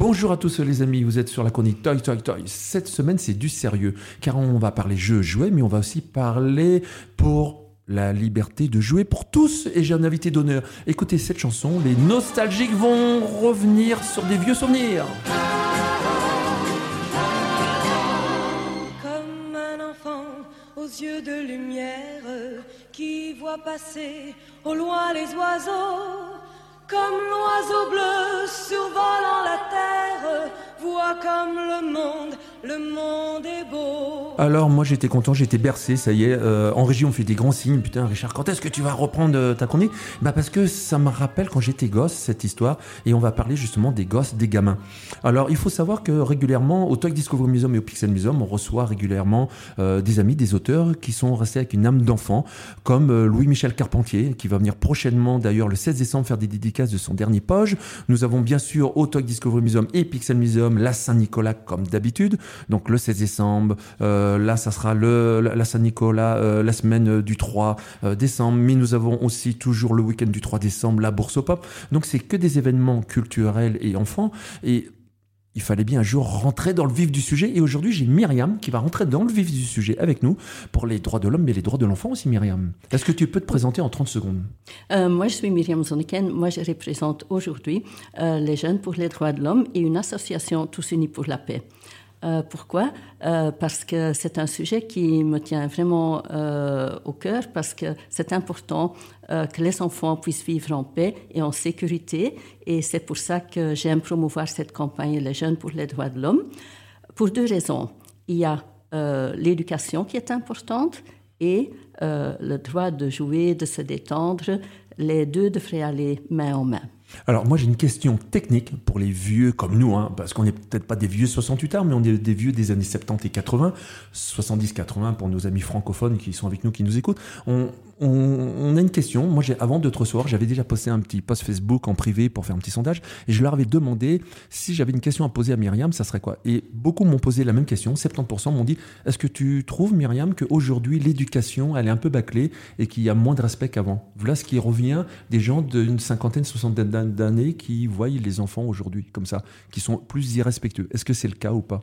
Bonjour à tous les amis, vous êtes sur la chronique Toy Toy Toy. Cette semaine c'est du sérieux, car on va parler jeux, jouets, mais on va aussi parler pour la liberté de jouer pour tous. Et j'ai un invité d'honneur. Écoutez cette chanson, les nostalgiques vont revenir sur des vieux souvenirs. Comme un enfant aux yeux de lumière qui voit passer au loin les oiseaux, comme l'oiseau bleu voit comme le monde le monde est beau. Alors moi j'étais content, j'étais bercé, ça y est. Euh, en régie on fait des grands signes. Putain Richard, quand est-ce que tu vas reprendre euh, ta chronique? Bah parce que ça me rappelle quand j'étais gosse cette histoire et on va parler justement des gosses, des gamins. Alors il faut savoir que régulièrement au Toy Discovery Museum et au Pixel Museum on reçoit régulièrement euh, des amis, des auteurs qui sont restés avec une âme d'enfant, comme Louis-Michel Carpentier qui va venir prochainement d'ailleurs le 16 décembre faire des dédicaces de son dernier poche. Nous avons bien sûr au Toy Discovery Museum et Pixel Museum la Saint-Nicolas comme d'habitude. Donc le 16 décembre, euh, là ça sera le, la Saint-Nicolas, euh, la semaine du 3 euh, décembre, mais nous avons aussi toujours le week-end du 3 décembre, la bourse au pop. Donc c'est que des événements culturels et enfants. Et il fallait bien un jour rentrer dans le vif du sujet. Et aujourd'hui, j'ai Myriam qui va rentrer dans le vif du sujet avec nous pour les droits de l'homme, mais les droits de l'enfant aussi, Myriam. Est-ce que tu peux te présenter en 30 secondes? Moi, je suis Myriam Zonneken. Moi, je représente aujourd'hui les jeunes pour les droits de l'homme et une association Tous Unis pour la paix. Euh, pourquoi? Euh, Parce que c'est un sujet qui me tient vraiment euh, au cœur, parce que c'est important que les enfants puissent vivre en paix et en sécurité. Et c'est pour ça que j'aime promouvoir cette campagne Les jeunes pour les droits de l'homme. Pour deux raisons. Il y a l'éducation qui est importante et le droit de jouer, de se détendre. Les deux devraient aller main en main. Alors moi j'ai une question technique pour les vieux comme nous, hein, parce qu'on n'est peut-être pas des vieux 68 ans, mais on est des vieux des années 70 et 80, 70-80 pour nos amis francophones qui sont avec nous, qui nous écoutent. On, on, a une question. Moi, avant de te j'avais déjà posté un petit post Facebook en privé pour faire un petit sondage et je leur avais demandé si j'avais une question à poser à Myriam, ça serait quoi? Et beaucoup m'ont posé la même question. 70% m'ont dit Est-ce que tu trouves, Myriam, qu'aujourd'hui, l'éducation, elle est un peu bâclée et qu'il y a moins de respect qu'avant? Voilà ce qui revient des gens d'une cinquantaine, soixantaine d'années qui voient les enfants aujourd'hui comme ça, qui sont plus irrespectueux. Est-ce que c'est le cas ou pas?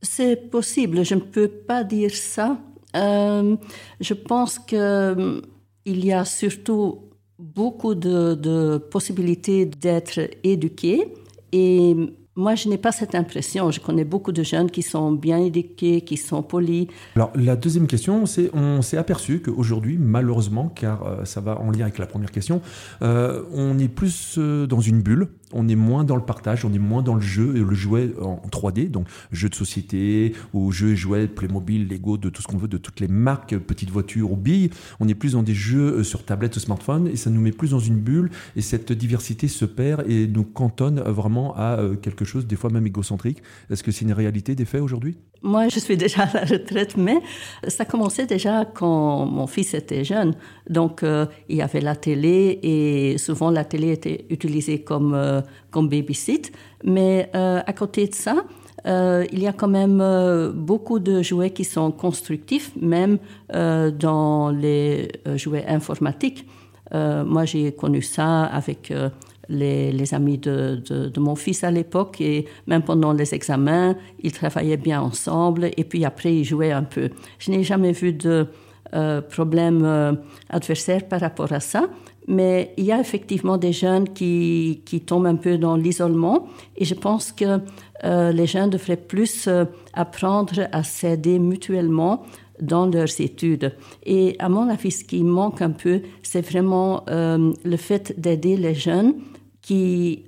C'est possible. Je ne peux pas dire ça euh, je pense qu'il euh, y a surtout beaucoup de, possibilités d'être éduqué et moi, je n'ai pas cette impression. Je connais beaucoup de jeunes qui sont bien éduqués, qui sont polis. Alors, la deuxième question, c'est on s'est aperçu qu'aujourd'hui, malheureusement, car euh, ça va en lien avec la première question, on est plus dans une bulle on est moins dans le partage, on est moins dans le jeu et le jouet en 3D, donc jeu de société ou jeux et jouets, Playmobil, Lego, de tout ce qu'on veut, de toutes les marques, petites voitures ou billes. On est plus dans des jeux euh, sur tablette ou smartphone et ça nous met plus dans une bulle et cette diversité se perd et nous cantonne vraiment à euh, quelque chose, des fois même égocentrique. Est-ce que c'est une réalité des faits aujourd'hui? Moi, je suis déjà à la retraite, mais ça commençait déjà quand mon fils était jeune. Donc, euh, il y avait la télé et souvent la télé était utilisée comme comme babysit. Mais euh, à côté de ça, euh, il y a quand même euh, beaucoup de jouets qui sont constructifs, même dans les jouets informatiques. moi, j'ai connu ça avec les, amis de, mon fils à l'époque et même pendant les examens, ils travaillaient bien ensemble et puis après, ils jouaient un peu. Je n'ai jamais vu de problème adversaire par rapport à ça. Mais il y a effectivement des jeunes qui, qui tombent un peu dans l'isolement et je pense que euh, les jeunes devraient plus euh, apprendre à s'aider mutuellement dans leurs études. Et à mon avis, ce qui manque un peu, c'est vraiment euh, le fait d'aider les jeunes qui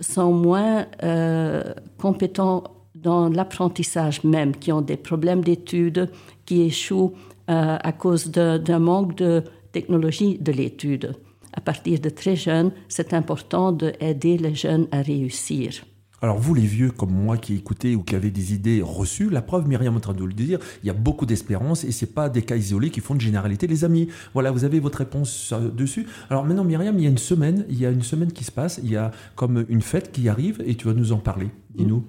sont moins compétents dans l'apprentissage même, qui ont des problèmes d'études, qui échouent à cause d'un manque de technologie de l'étude. À partir de très jeunes, c'est important d'aider les jeunes à réussir. Alors vous les vieux comme moi qui écoutez ou qui avez des idées reçues, la preuve, Myriam est en train de le dire, il y a beaucoup d'espérance et c'est pas des cas isolés qui font de généralité les amis. Voilà, vous avez votre réponse dessus. Alors maintenant Myriam, il y a une semaine, il y a une semaine qui se passe, il y a comme une fête qui arrive et tu vas nous en parler. Dis-nous.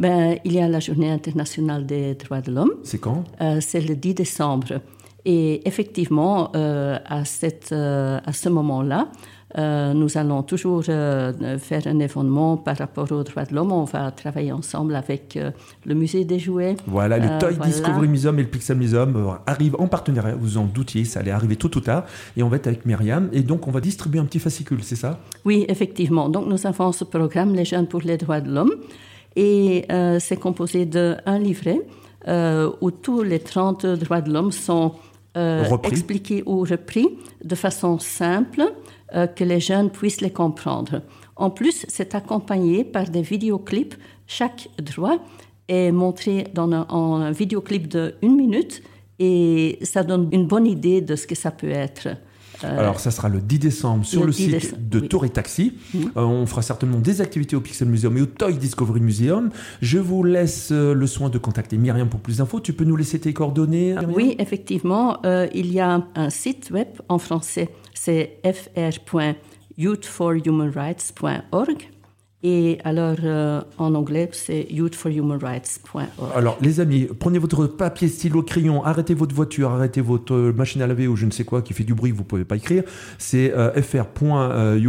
Ben, il y a la journée internationale des droits de l'homme. C'est quand? Euh, C'est le 10 décembre. Et effectivement, euh, à, cette, euh, à ce moment-là, Euh, nous allons toujours euh, faire un événement par rapport aux droits de l'homme. On va travailler ensemble avec euh, le musée des jouets. Voilà, le Euh, Toy voilà. Discovery Museum et le Pixel Museum euh, arrivent en partenariat. Vous en doutiez, ça allait arriver tôt ou tard. Et on va être avec Myriam. Et donc, on va distribuer un petit fascicule, c'est ça? Oui, effectivement. Donc, nous avons ce programme, Les jeunes pour les droits de l'homme. Et euh, c'est composé d'un livret euh, où tous les 30 droits de l'homme sont euh, expliqués ou repris de façon simple, euh, que les jeunes puissent les comprendre. En plus, c'est accompagné par des vidéoclips. Chaque droit est montré dans un, en un vidéoclip de une minute et ça donne une bonne idée de ce que ça peut être. Euh, Alors, ça sera le 10 décembre sur le le, 10 site de oui. Mhm. Tour et Taxi. Euh, on fera certainement des activités au Pixel Museum et au Toy Discovery Museum. Je vous laisse euh, le soin de contacter Myriam pour plus d'infos. Tu peux nous laisser tes coordonnées Myriam? Oui, effectivement, il y a un site web en français, c'est fr.youthforhumanrights.org. Et alors, euh, en anglais, c'est youthforhumanrights.org. Alors, les amis, prenez votre papier, stylo, crayon, arrêtez votre voiture, arrêtez votre euh, machine à laver ou je ne sais quoi qui fait du bruit, vous pouvez pas écrire. C'est euh, fr.youtforhum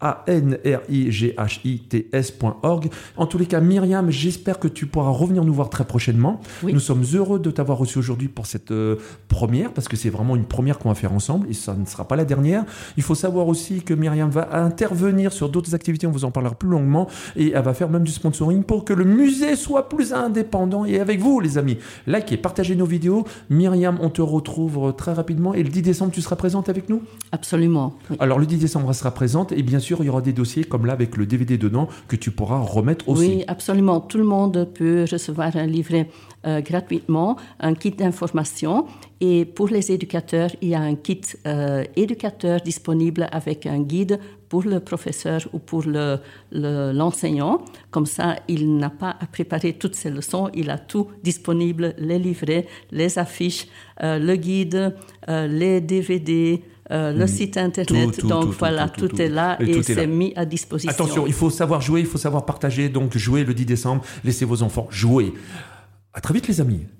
a-N-R-I-G-H-I-T-S.org. En tous les cas, Myriam, j'espère que tu pourras revenir nous voir très prochainement. Oui. Nous sommes heureux de t'avoir reçu aujourd'hui pour cette euh, première, parce que c'est vraiment une première qu'on va faire ensemble et ça ne sera pas la dernière. Il faut savoir aussi que Myriam va intervenir sur d'autres activités, on vous en parlera plus longuement, et elle va faire même du sponsoring pour que le musée soit plus indépendant. Et avec vous, les amis, likez, partagez nos vidéos. Myriam, on te retrouve très rapidement et le 10 décembre, tu seras présente avec nous? Absolument. oui. alors le 10 décembre, elle sera présente et bien sûr il y aura des dossiers comme là avec le DVD dedans que tu pourras remettre aussi. Oui, absolument. Tout le monde peut recevoir un livret euh, gratuitement, un kit d'information. Et pour les éducateurs, il y a un kit euh, éducateur disponible avec un guide pour le professeur ou pour le- le- l'enseignant. Comme ça, il n'a pas à préparer toutes ses leçons. Il a tout disponible, les livrets, les affiches, euh, le guide, euh, les DVD. euh, le site internet, Tout, tout, donc tout, voilà, tout, est là Et et, c'est mis à disposition. Attention, il faut savoir jouer, il faut savoir partager. Donc jouez le 10 décembre, laissez vos enfants jouer. À très vite les amis.